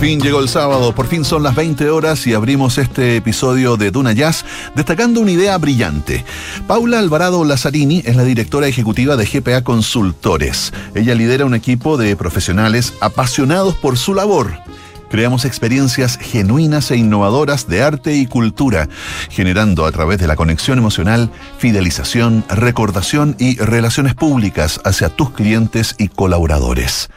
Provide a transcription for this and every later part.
Fin llegó el sábado, por fin son las 20 horas y abrimos este episodio de Duna Jazz destacando una idea brillante. Paula Alvarado Lazzarini es la directora ejecutiva de GPA Consultores. Ella lidera un equipo de profesionales apasionados por su labor creamos experiencias genuinas e innovadoras de arte y cultura, generando a través de la conexión emocional fidelización, recordación y relaciones públicas hacia tus clientes y colaboradores.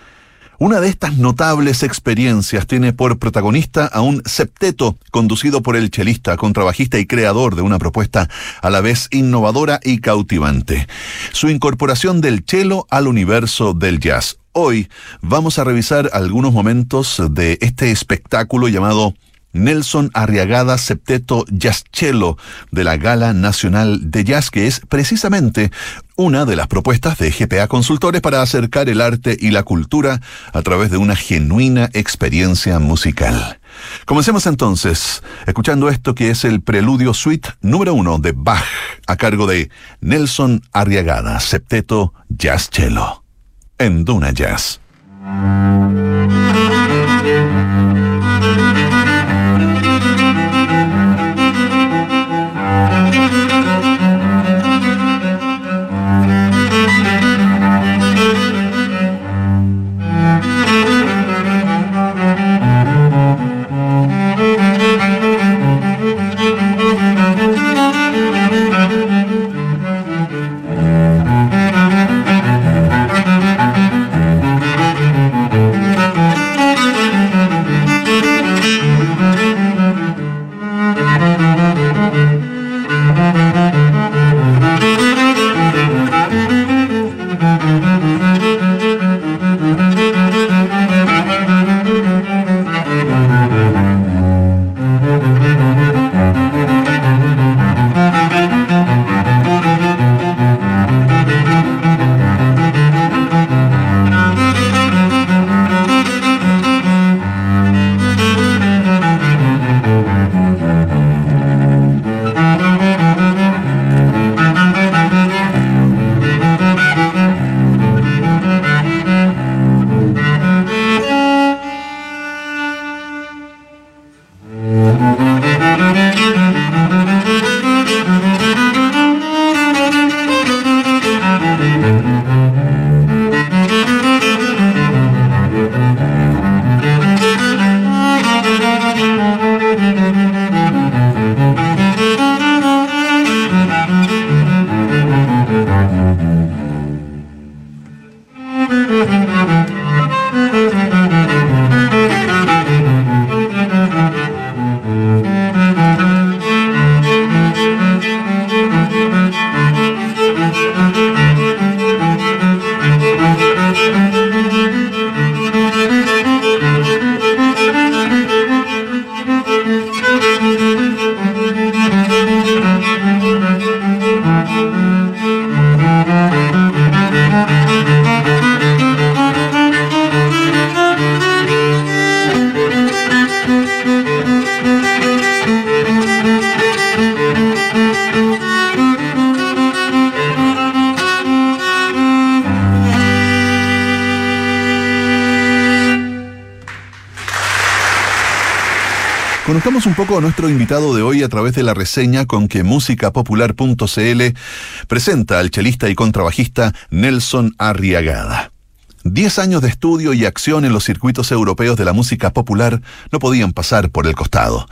Una de estas notables experiencias tiene por protagonista a un septeto conducido por el chelista, contrabajista y creador de una propuesta a la vez innovadora y cautivante. Su incorporación del cello al universo del jazz. Hoy vamos a revisar algunos momentos de este espectáculo llamado Nelson Arriagada Septeto Jazz Cello de la Gala Nacional de Jazz, que es precisamente una de las propuestas de GPA Consultores para acercar el arte y la cultura a través de una genuina experiencia musical. Comencemos entonces escuchando esto que es el preludio suite número uno de Bach a cargo de Nelson Arriagada Septeto Jazz Cello en Duna Jazz. Conozcamos un poco a nuestro invitado de hoy a través de la reseña con que musicapopular.cl presenta al chelista y contrabajista Nelson Arriagada. Diez años de estudio y acción en los circuitos europeos de la música popular no podían pasar por el costado.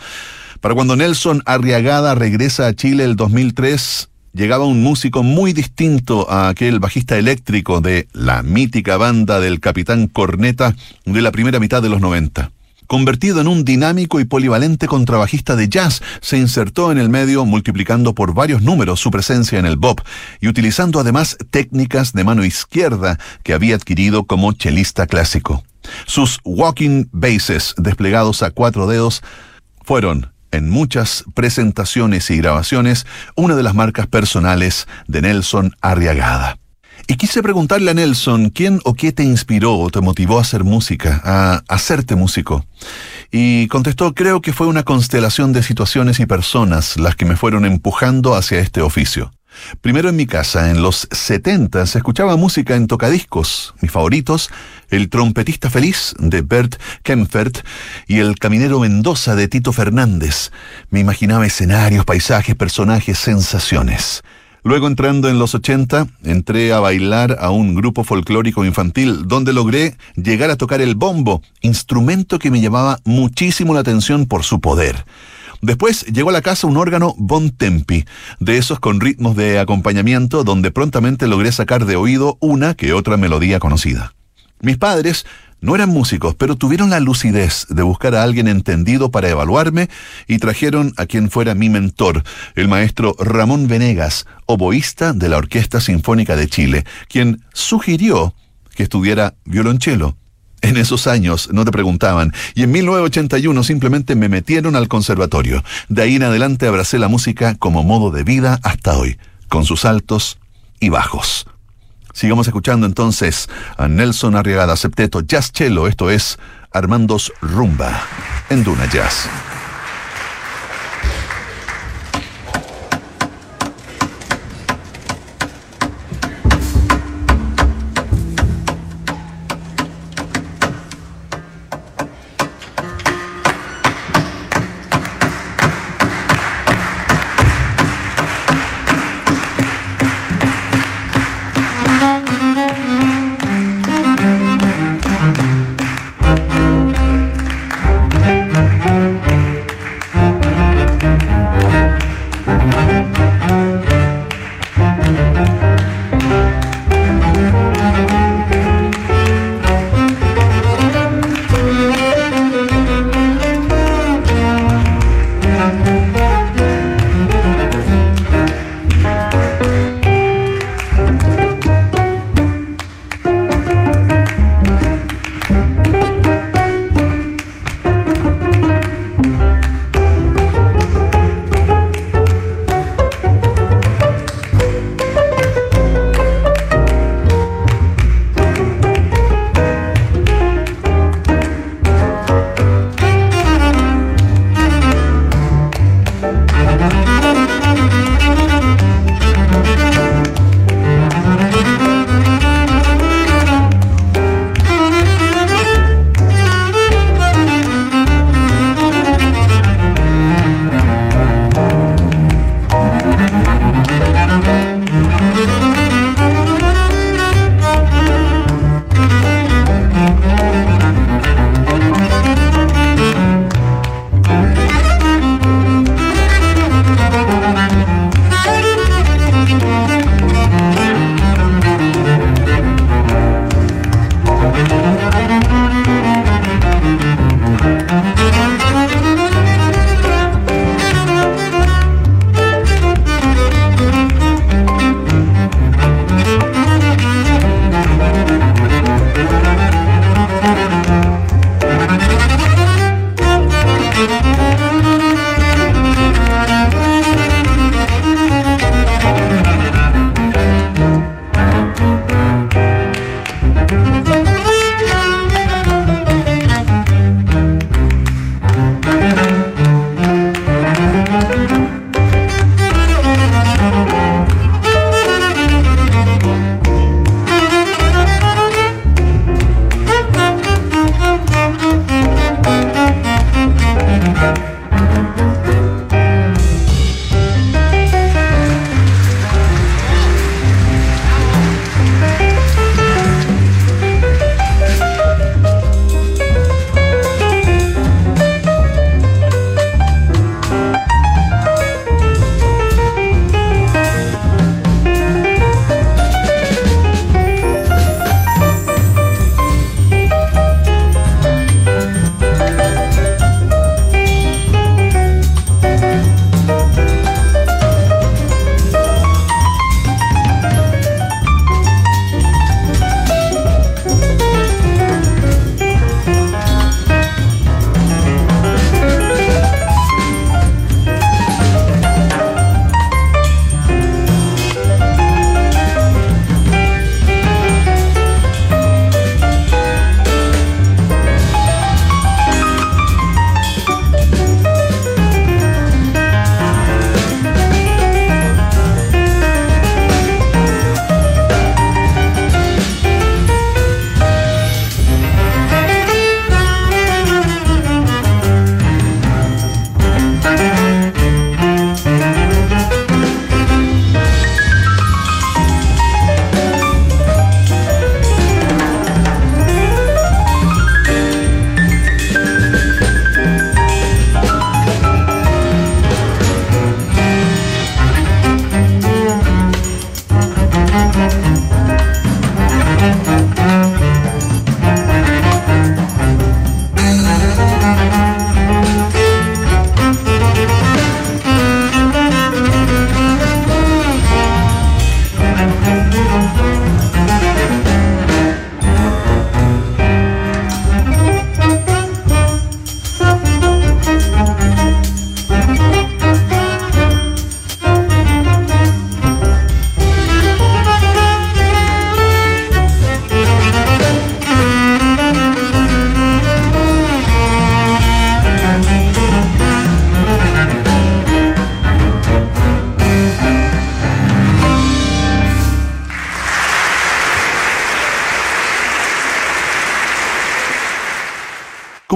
Para cuando Nelson Arriagada regresa a Chile el 2003, llegaba un músico muy distinto a aquel bajista eléctrico de la mítica banda del Capitán Corneta de la primera mitad de los 90. Convertido en un dinámico y polivalente contrabajista de jazz, se insertó en el medio multiplicando por varios números su presencia en el bop y utilizando además técnicas de mano izquierda que había adquirido como chelista clásico. Sus walking basses desplegados a cuatro dedos fueron en muchas presentaciones y grabaciones una de las marcas personales de Nelson Arriagada. Y quise preguntarle a Nelson, ¿quién o qué te inspiró o te motivó a hacer música, a hacerte músico? Y contestó, creo que fue una constelación de situaciones y personas las que me fueron empujando hacia este oficio. Primero en mi casa, en los 70 se escuchaba música en tocadiscos. Mis favoritos, El trompetista feliz de Bert Kempfert y El caminero Mendoza de Tito Fernández. Me imaginaba escenarios, paisajes, personajes, sensaciones. Luego entrando en los 80, entré a bailar a un grupo folclórico infantil donde logré llegar a tocar el bombo, instrumento que me llamaba muchísimo la atención por su poder. Después llegó a la casa un órgano Bon Tempi, de esos con ritmos de acompañamiento donde prontamente logré sacar de oído una que otra melodía conocida. Mis padres no eran músicos, pero tuvieron la lucidez de buscar a alguien entendido para evaluarme y trajeron a quien fuera mi mentor, el maestro Ramón Venegas, oboísta de la Orquesta Sinfónica de Chile, quien sugirió que estudiara violonchelo. En esos años no te preguntaban, y en 1981 simplemente me metieron al conservatorio. De ahí en adelante abracé la música como modo de vida hasta hoy, con sus altos y bajos. Sigamos escuchando entonces a Nelson Arriagada Septeto Jazz Cello, esto es Armandos Rumba en Duna Jazz.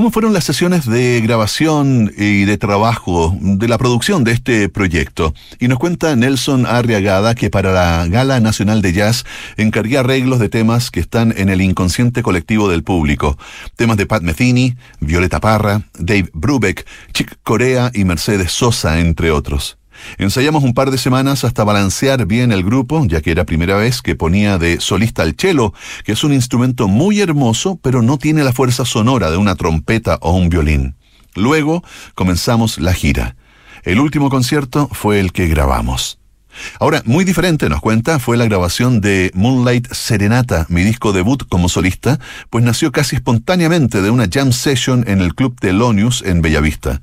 ¿Cómo fueron las sesiones de grabación y de trabajo de la producción de este proyecto? Y nos cuenta Nelson Arriagada que para la Gala Nacional de Jazz encargué arreglos de temas que están en el inconsciente colectivo del público. Temas de Pat Metheny, Violeta Parra, Dave Brubeck, Chick Corea y Mercedes Sosa, entre otros. Ensayamos un par de semanas hasta balancear bien el grupo, ya que era primera vez que ponía de solista el cello, que es un instrumento muy hermoso, pero no tiene la fuerza sonora de una trompeta o un violín. Luego comenzamos la gira. El último concierto fue el que grabamos. Ahora, muy diferente, nos cuenta, fue la grabación de Moonlight Serenata, mi disco debut como solista, pues nació casi espontáneamente de una jam session en el Club Telonius en Bellavista.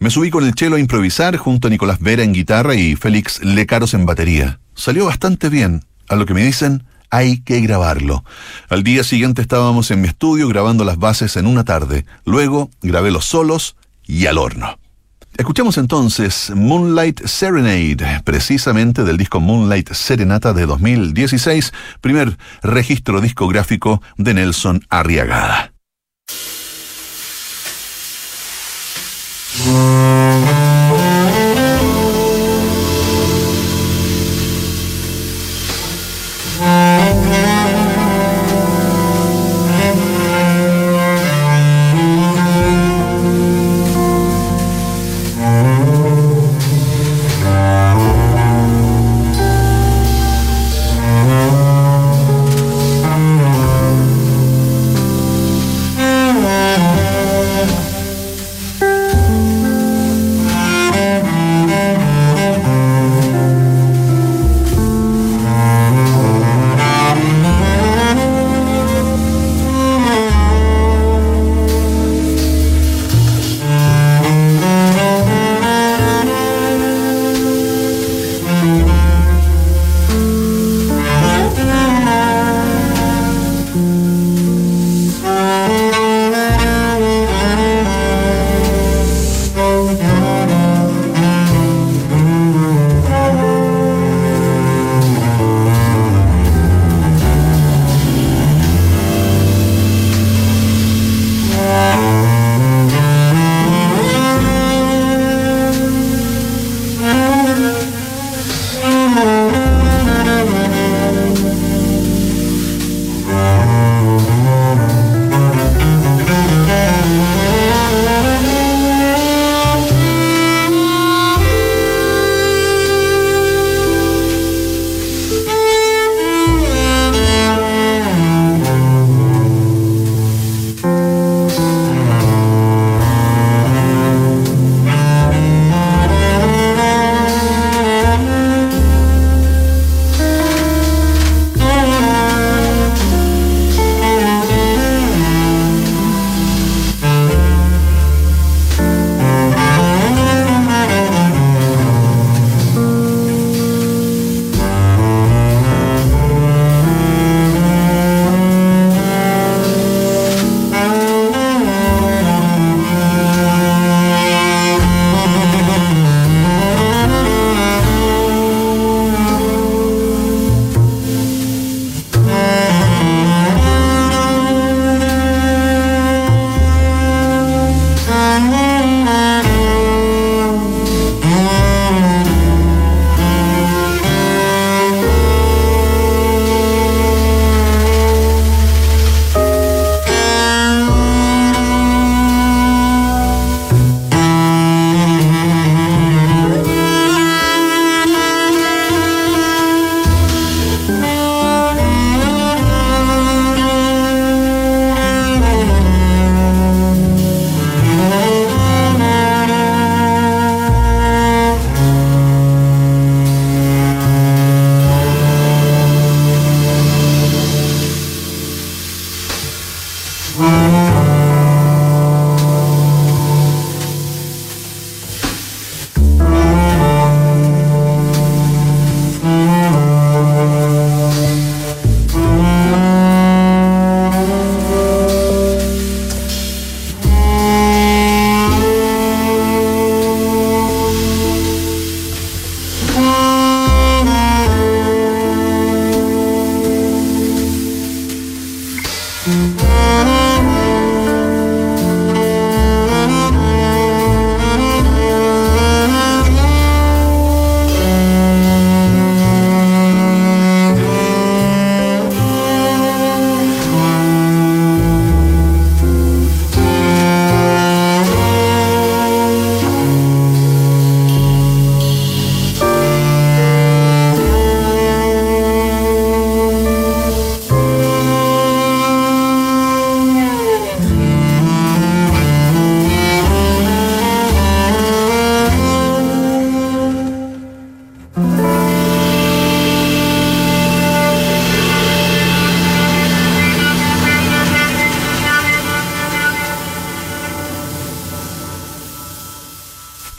Me subí con el chelo a improvisar junto a Nicolás Vera en guitarra y Félix Lecaros en batería. Salió bastante bien. A lo que me dicen, hay que grabarlo. Al día siguiente estábamos en mi estudio grabando las bases en una tarde. Luego grabé los solos y al horno. Escuchamos entonces Moonlight Serenade, precisamente del disco Moonlight Serenata de 2016, primer registro discográfico de Nelson Arriagada. Música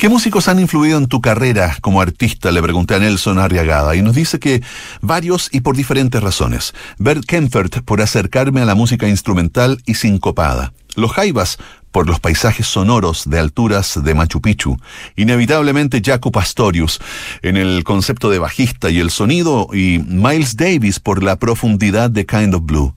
¿Qué músicos han influido en tu carrera como artista? Le pregunté a Nelson Arriagada y nos dice que varios y por diferentes razones. Bert Kempfert por acercarme a la música instrumental y sincopada. Los Jaivas por los paisajes sonoros de alturas de Machu Picchu. Inevitablemente Jaco Pastorius en el concepto de bajista y el sonido y Miles Davis por la profundidad de Kind of Blue.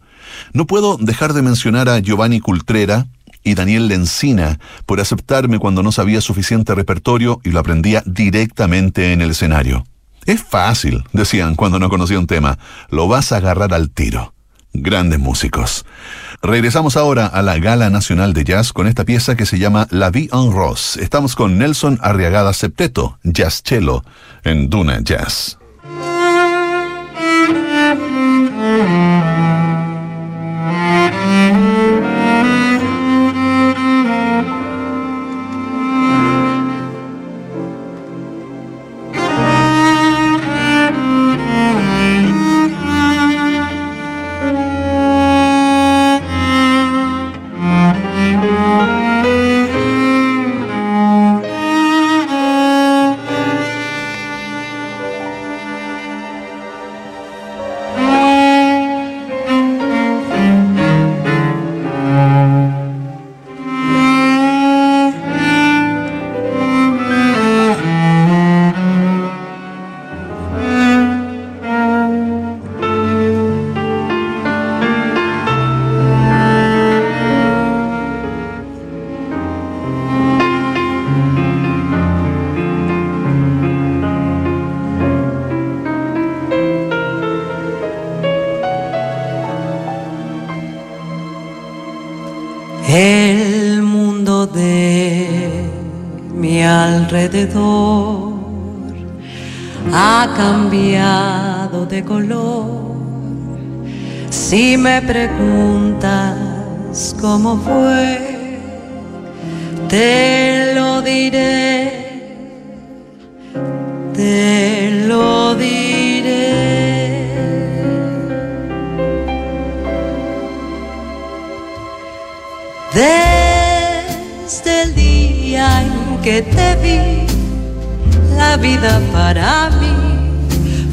No puedo dejar de mencionar a Giovanni Cultrera, y Daniel Lencina por aceptarme cuando no sabía suficiente repertorio y lo aprendía directamente en el escenario. Es fácil, decían cuando no conocía un tema, lo vas a agarrar al tiro. Grandes músicos. Regresamos ahora a la Gala Nacional de Jazz con esta pieza que se llama La Vie en Rose. Estamos con Nelson Arriagada Septeto, Jazz Cello, en Duna Jazz. Ha cambiado de color. Si me preguntas cómo fue, te lo diré, te lo diré. Desde el día en que te vi, vida para mí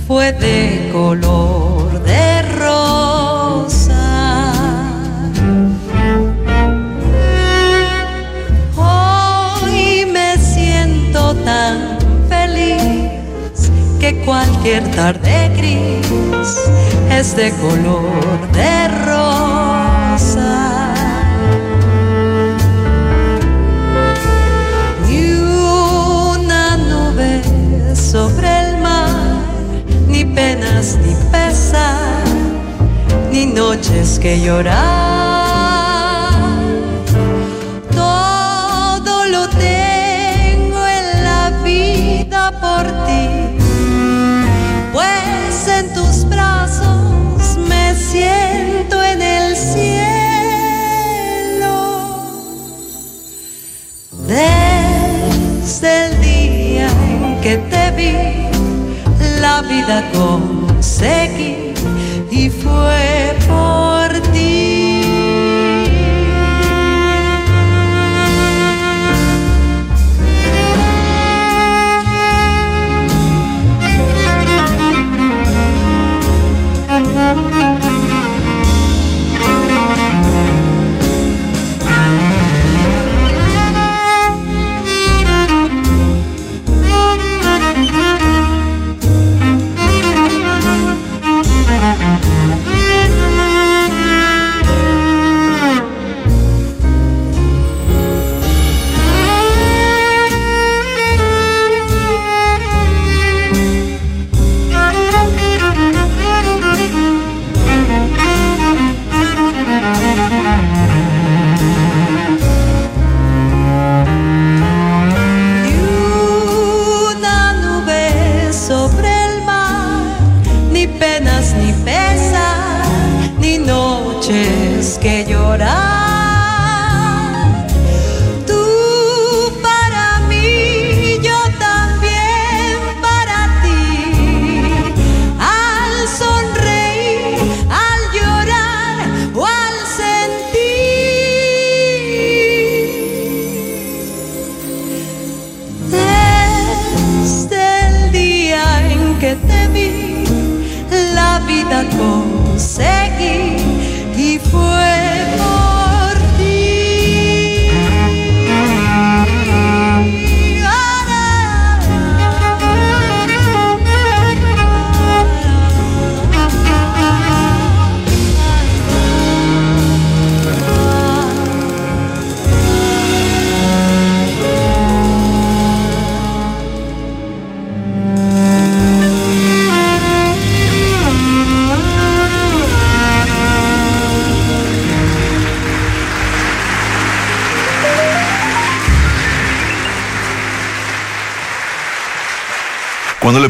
fue de color de rosa. Hoy me siento tan feliz que cualquier tarde gris es de color de rosa. Que llorar. Todo lo tengo en la vida por ti, pues en tus brazos me siento en el cielo. Desde el día en que te la vida conseguí y fue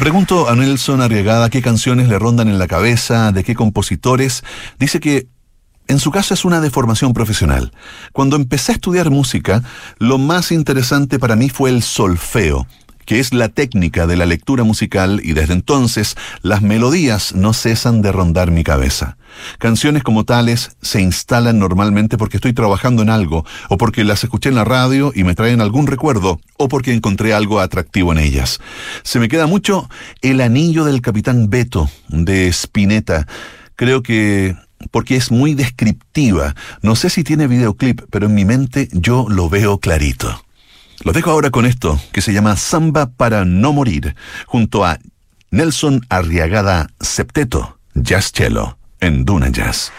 pregunto a Nelson Arriagada qué canciones le rondan en la cabeza, de qué compositores, dice que en su caso es una deformación profesional. Cuando empecé a estudiar música, lo más interesante para mí fue el solfeo que es la técnica de la lectura musical y desde entonces las melodías no cesan de rondar mi cabeza. Canciones como tales se instalan normalmente porque estoy trabajando en algo, o porque las escuché en la radio y me traen algún recuerdo, o porque encontré algo atractivo en ellas. Se me queda mucho El anillo del capitán Beto de Spinetta. Creo que porque es muy descriptiva. No sé si tiene videoclip, pero en mi mente yo lo veo clarito. Lo dejo ahora con esto, que se llama Samba para no morir, junto a Nelson Arriagada Septeto, Jazz Cello, en Duna Jazz.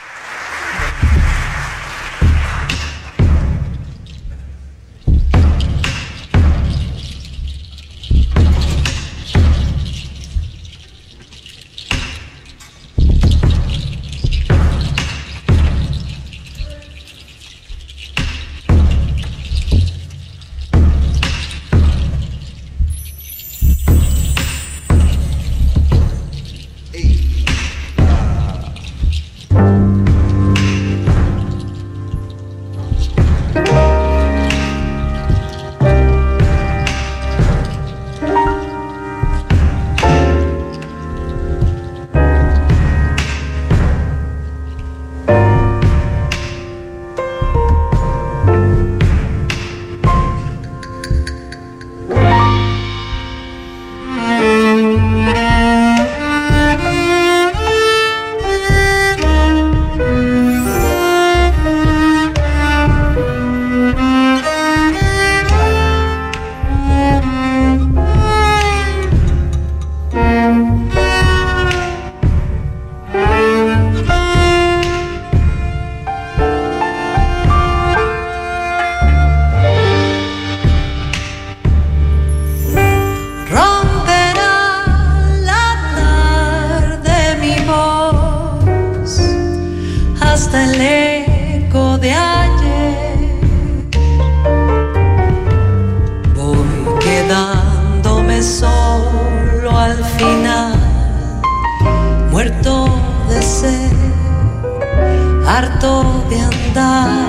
de andar,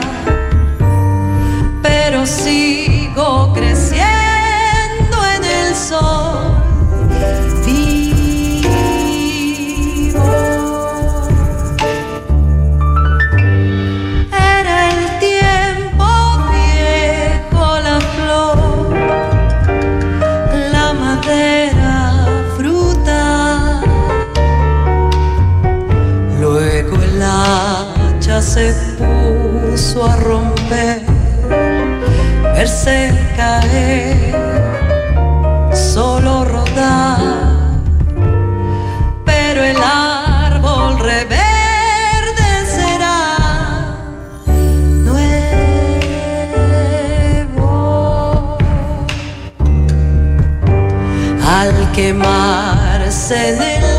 pero sigo creciendo en el sol. se puso a romper, verse caer, solo rodar, pero el árbol reverdecerá. Nuevo. Al quemarse del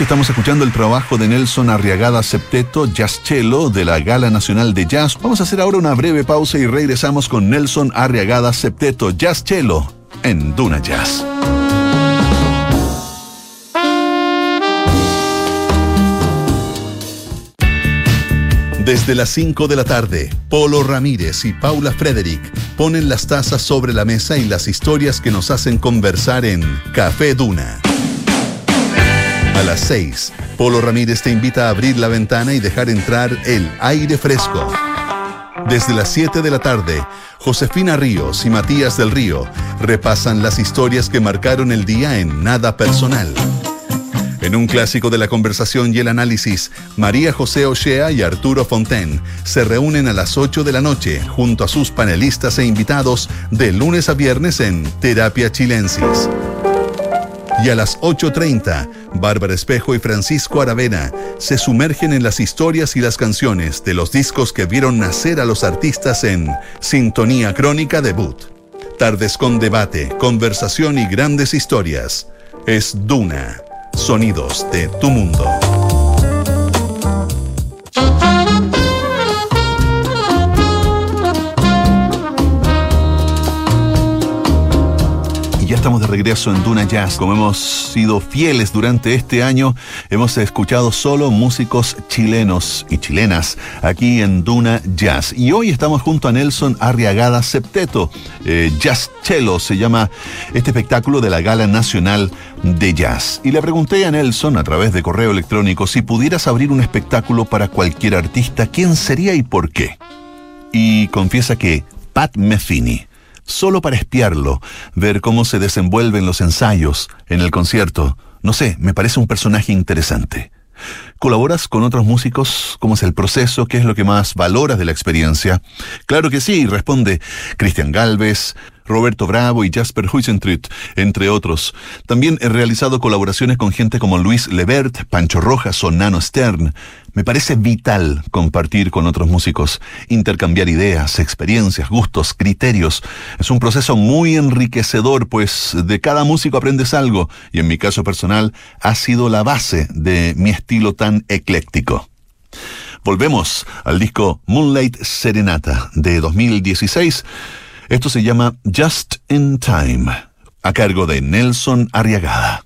estamos escuchando el trabajo de Nelson Arriagada Septeto, Jazz Cello, de la Gala Nacional de Jazz. Vamos a hacer ahora una breve pausa y regresamos con Nelson Arriagada Septeto, Jazz Cello, en Duna Jazz. Desde las 5 de la tarde, Polo Ramírez y Paula Frederick ponen las tazas sobre la mesa y las historias que nos hacen conversar en Café Duna. A las 6, Polo Ramírez te invita a abrir la ventana y dejar entrar el aire fresco. Desde las 7 de la tarde, Josefina Ríos y Matías del Río repasan las historias que marcaron el día en Nada Personal. En un clásico de la conversación y el análisis, María José Ochea y Arturo Fontaine se reúnen a las 8 de la noche junto a sus panelistas e invitados de lunes a viernes en Terapia Chilensis. Y a las 8.30, Bárbara Espejo y Francisco Aravena se sumergen en las historias y las canciones de los discos que vieron nacer a los artistas en Sintonía Crónica Debut. Tardes con debate, conversación y grandes historias. Es Duna, sonidos de tu mundo. Estamos de regreso en Duna Jazz. Como hemos sido fieles durante este año, hemos escuchado solo músicos chilenos y chilenas aquí en Duna Jazz. Y hoy estamos junto a Nelson Arriagada Septeto. Eh, jazz Cello se llama este espectáculo de la Gala Nacional de Jazz. Y le pregunté a Nelson a través de correo electrónico si pudieras abrir un espectáculo para cualquier artista, ¿quién sería y por qué? Y confiesa que Pat Metheny solo para espiarlo, ver cómo se desenvuelven los ensayos en el concierto. No sé, me parece un personaje interesante. ¿Colaboras con otros músicos? ¿Cómo es el proceso? ¿Qué es lo que más valoras de la experiencia? Claro que sí, responde Cristian Galvez, Roberto Bravo y Jasper Huisentruit, entre otros. También he realizado colaboraciones con gente como Luis Levert, Pancho Rojas o Nano Stern. Me parece vital compartir con otros músicos, intercambiar ideas, experiencias, gustos, criterios. Es un proceso muy enriquecedor, pues de cada músico aprendes algo, y en mi caso personal ha sido la base de mi estilo tan ecléctico. Volvemos al disco Moonlight Serenata de 2016 esto se llama Just in Time, a cargo de Nelson Arriagada.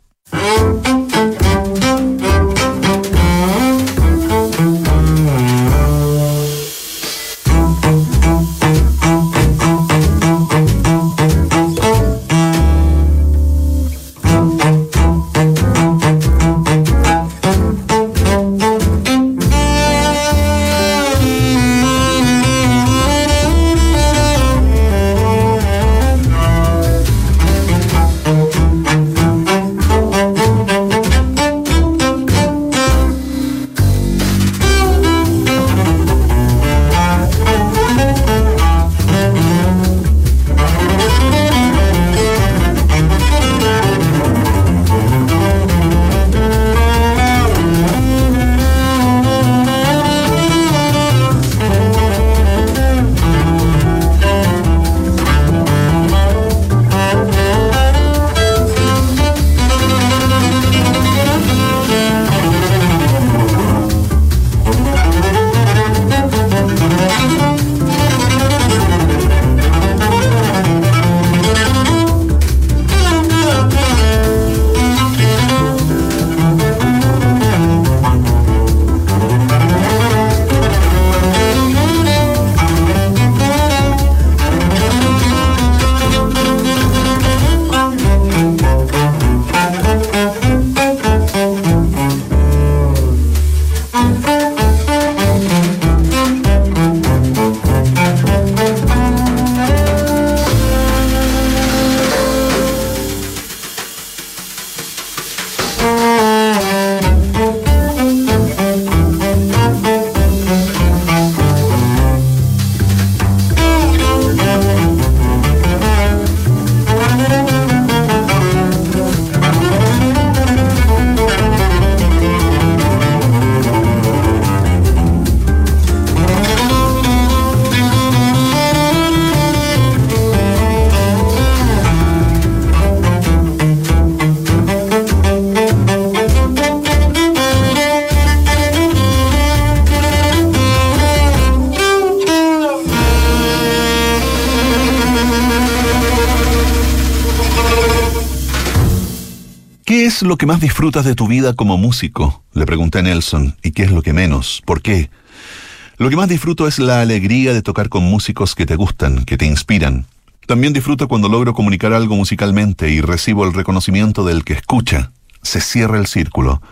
Es lo que más disfrutas de tu vida como músico? Le pregunté a Nelson. ¿Y qué es lo que menos? ¿Por qué? Lo que más disfruto es la alegría de tocar con músicos que te gustan, que te inspiran. También disfruto cuando logro comunicar algo musicalmente y recibo el reconocimiento del que escucha. Se cierra el círculo.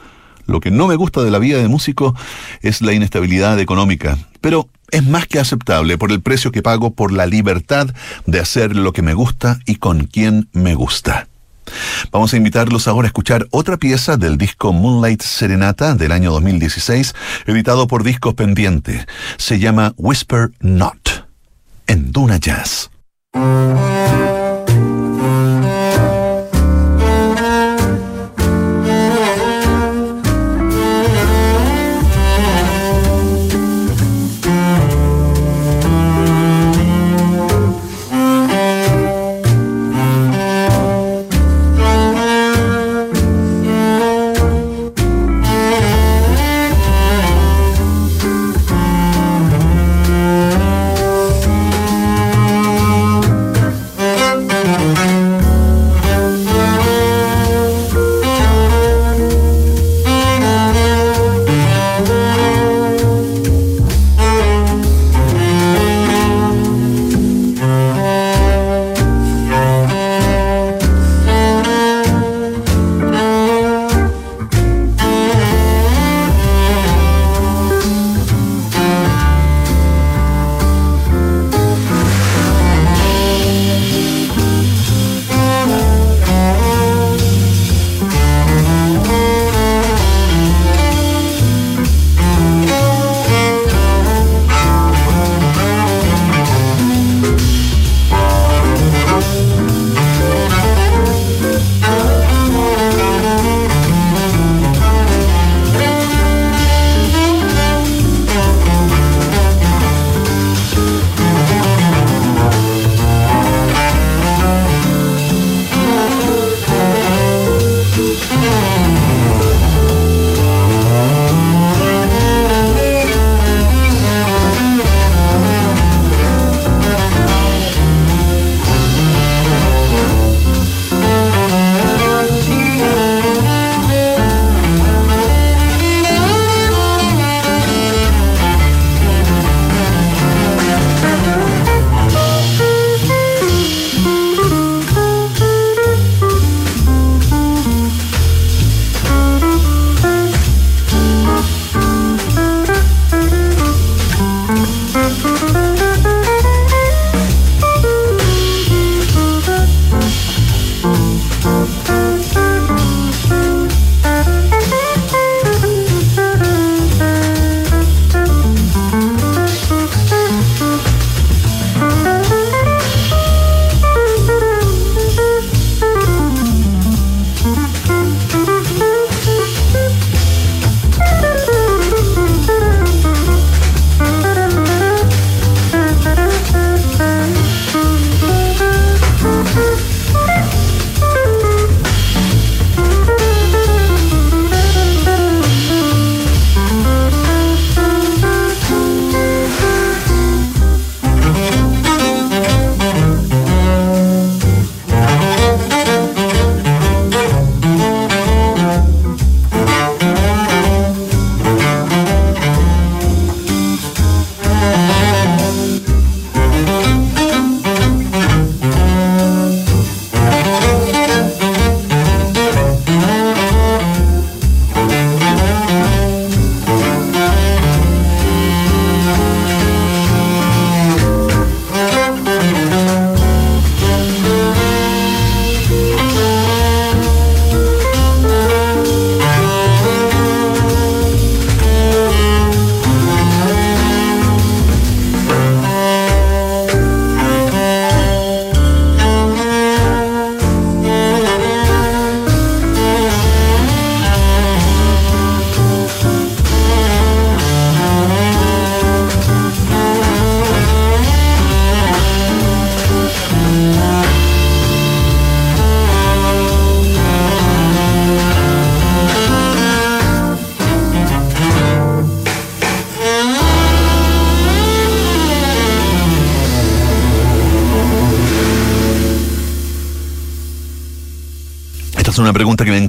Lo que no me gusta de la vida de músico es la inestabilidad económica, pero es más que aceptable por el precio que pago por la libertad de hacer lo que me gusta y con quien me gusta. Vamos a invitarlos ahora a escuchar otra pieza del disco Moonlight Serenata del año 2016, editado por Discos Pendiente. Se llama Whisper Not, en Duna Jazz.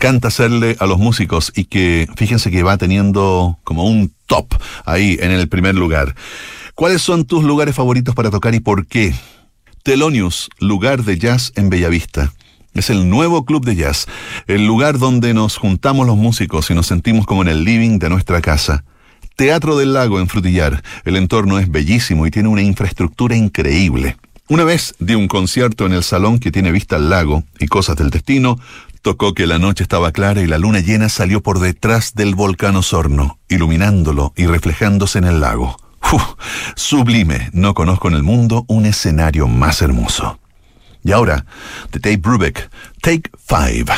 Encanta hacerle a los músicos y que fíjense que va teniendo como un top ahí en el primer lugar. ¿Cuáles son tus lugares favoritos para tocar y por qué? Telonius, lugar de jazz en Bellavista. Es el nuevo club de jazz, el lugar donde nos juntamos los músicos y nos sentimos como en el living de nuestra casa. Teatro del Lago en Frutillar. El entorno es bellísimo y tiene una infraestructura increíble. Una vez di un concierto en el salón que tiene vista al lago y cosas del destino, tocó que la noche estaba clara y la luna llena salió por detrás del volcán Osorno, iluminándolo y reflejándose en el lago. sublime, no conozco en el mundo un escenario más hermoso. Y ahora, de Dave Brubeck, Take Five,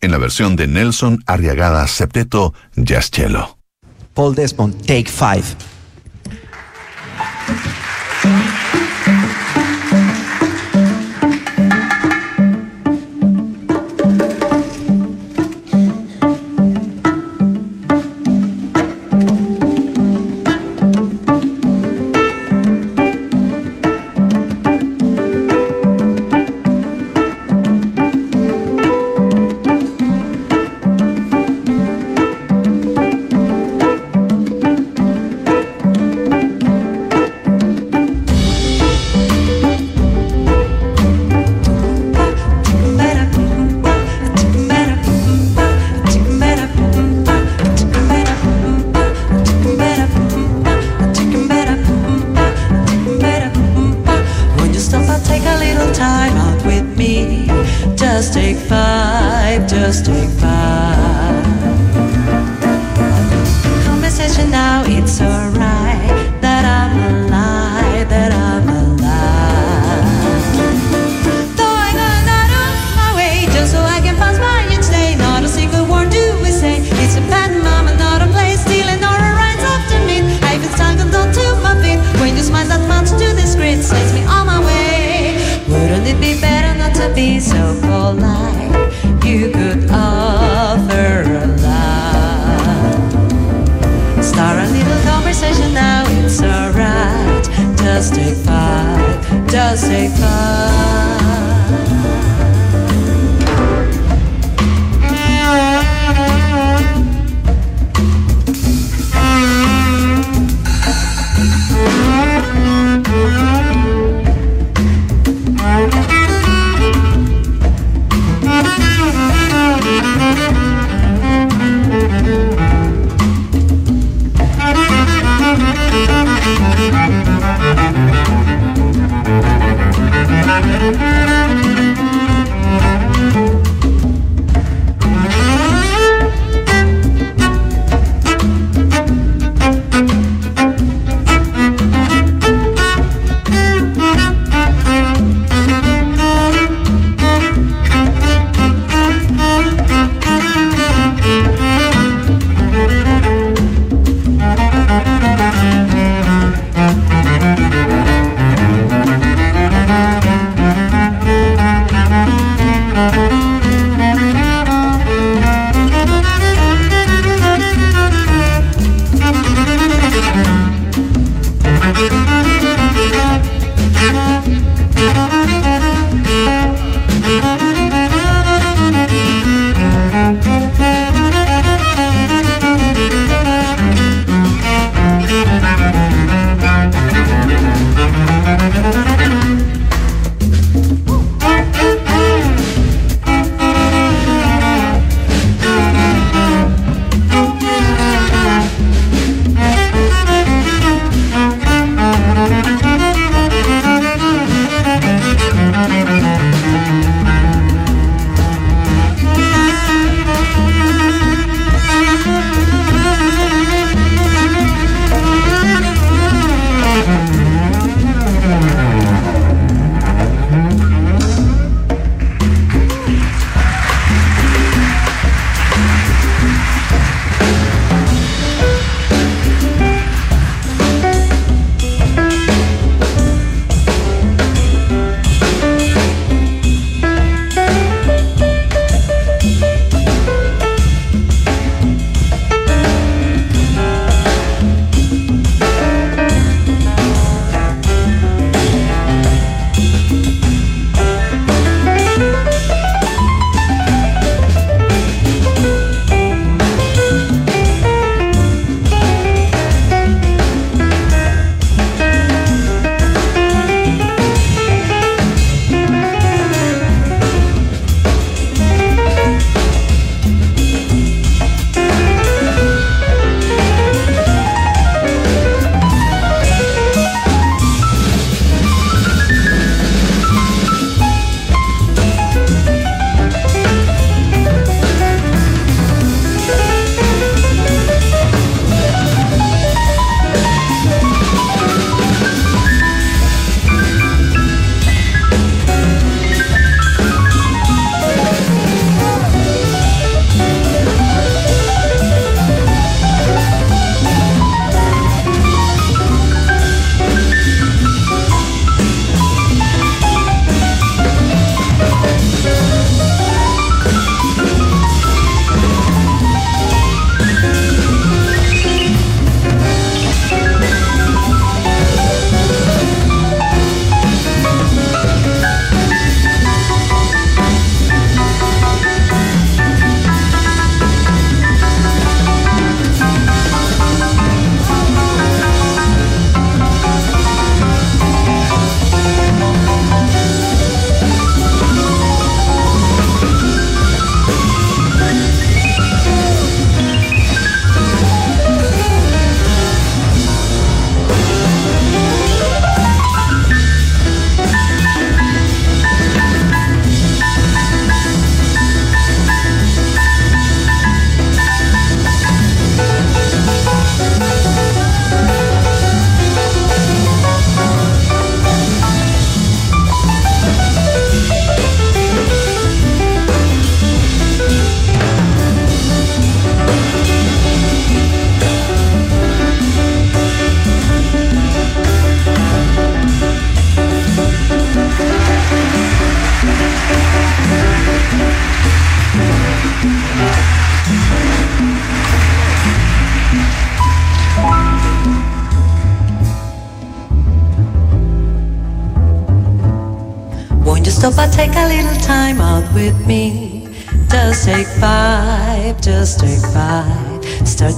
en la versión de Nelson Arriagada Septeto Jazz Cello. Paul Desmond, Take Five.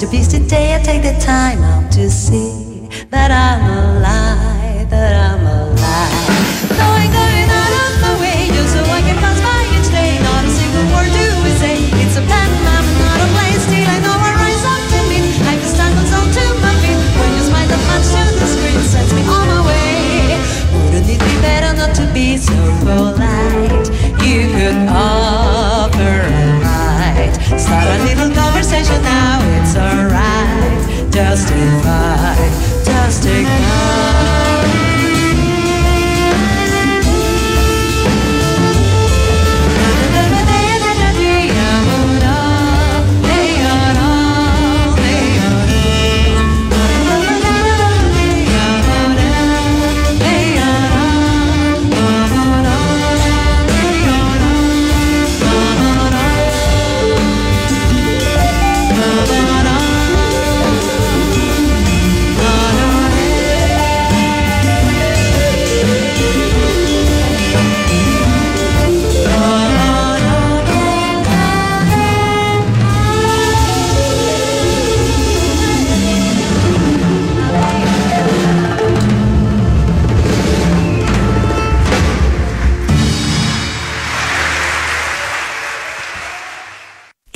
To be.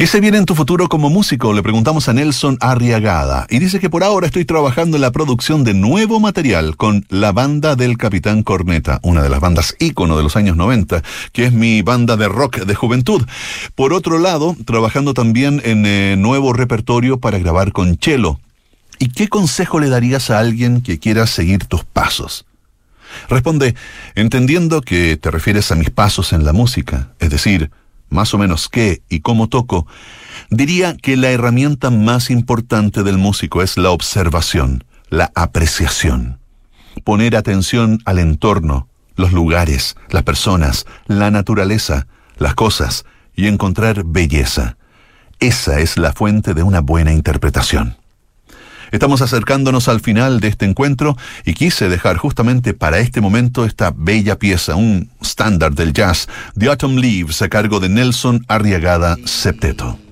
¿Qué se viene en tu futuro como músico? Le preguntamos a Nelson Arriagada. Y dice que por ahora estoy trabajando en la producción de nuevo material con la banda del Capitán Corneta, una de las bandas ícono de los años 90, que es mi banda de rock de juventud. Por otro lado, trabajando también en eh, nuevo repertorio para grabar con Chelo. ¿Y qué consejo le darías a alguien que quiera seguir tus pasos? Responde, entendiendo que te refieres a mis pasos en la música, es decir, más o menos qué y cómo toco, diría que la herramienta más importante del músico es la observación, la apreciación. Poner atención al entorno, los lugares, las personas, la naturaleza, las cosas y encontrar belleza. Esa es la fuente de una buena interpretación. Estamos acercándonos al final de este encuentro y quise dejar justamente para este momento esta bella pieza, un estándar del jazz, The Autumn Leaves, a cargo de Nelson Arriagada Septeto.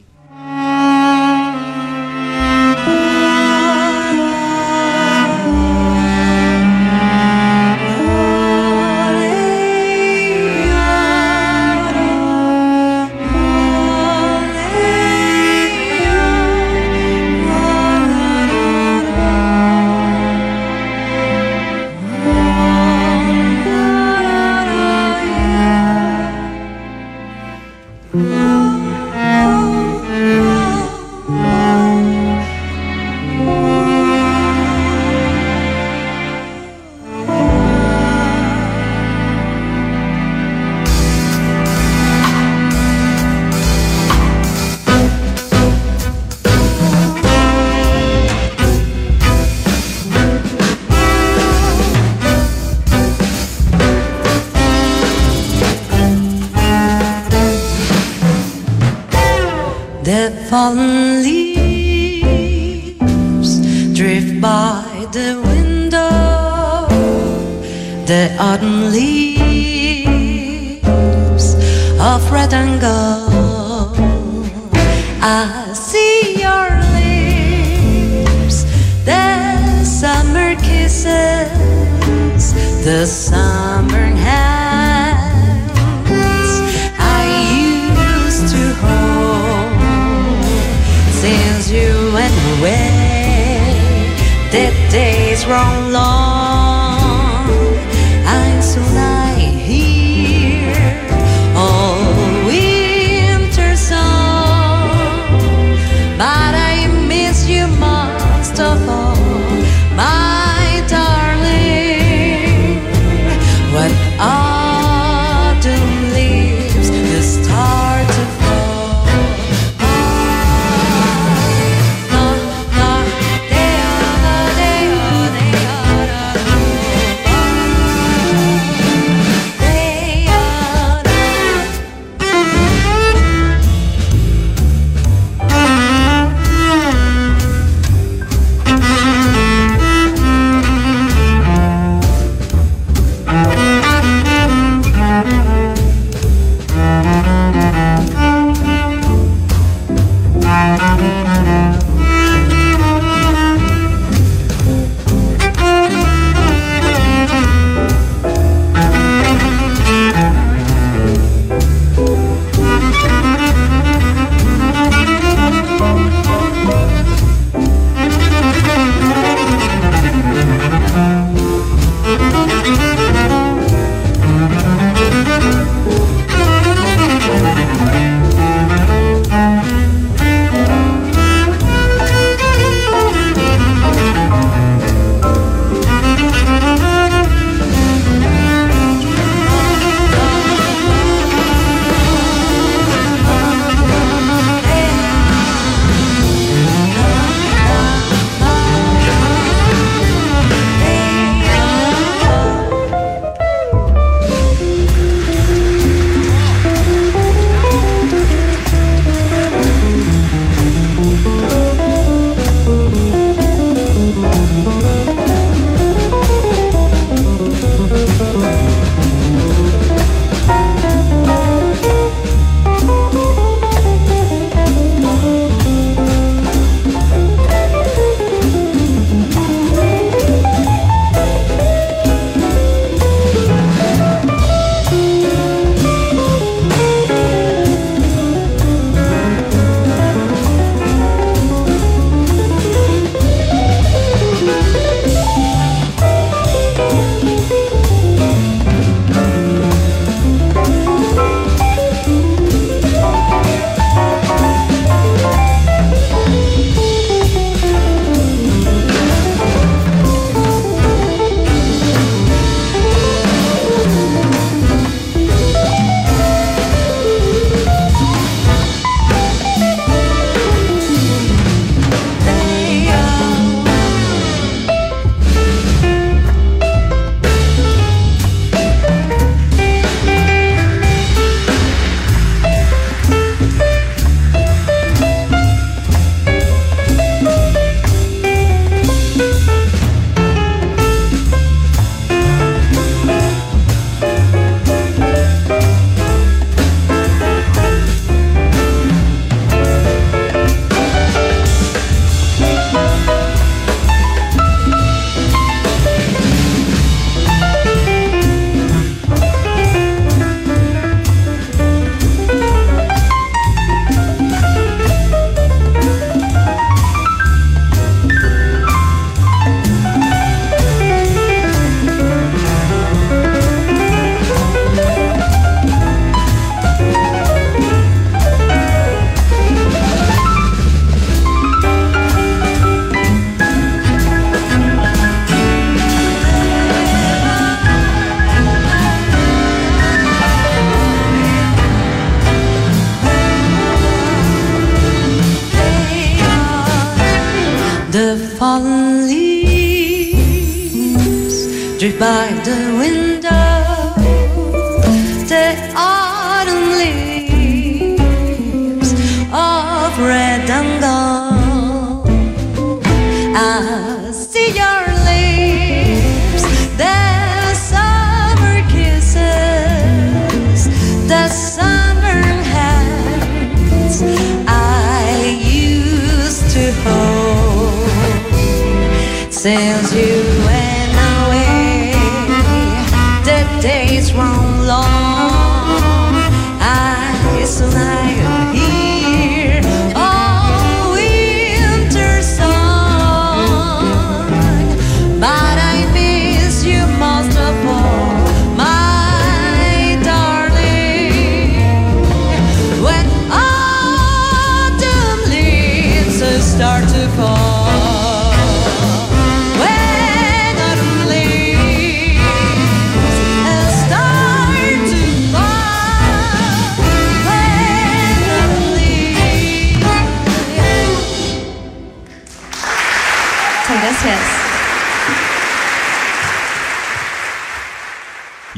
Drift by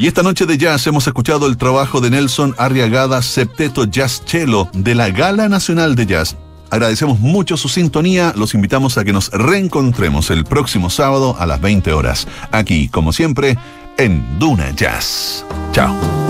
Y esta noche de jazz hemos escuchado el trabajo de Nelson Arriagada Septeto Jazz Cello de la Gala Nacional de Jazz. Agradecemos mucho su sintonía, los invitamos a que nos reencontremos el próximo sábado a las 20 horas, aquí como siempre en Duna Jazz. Chao.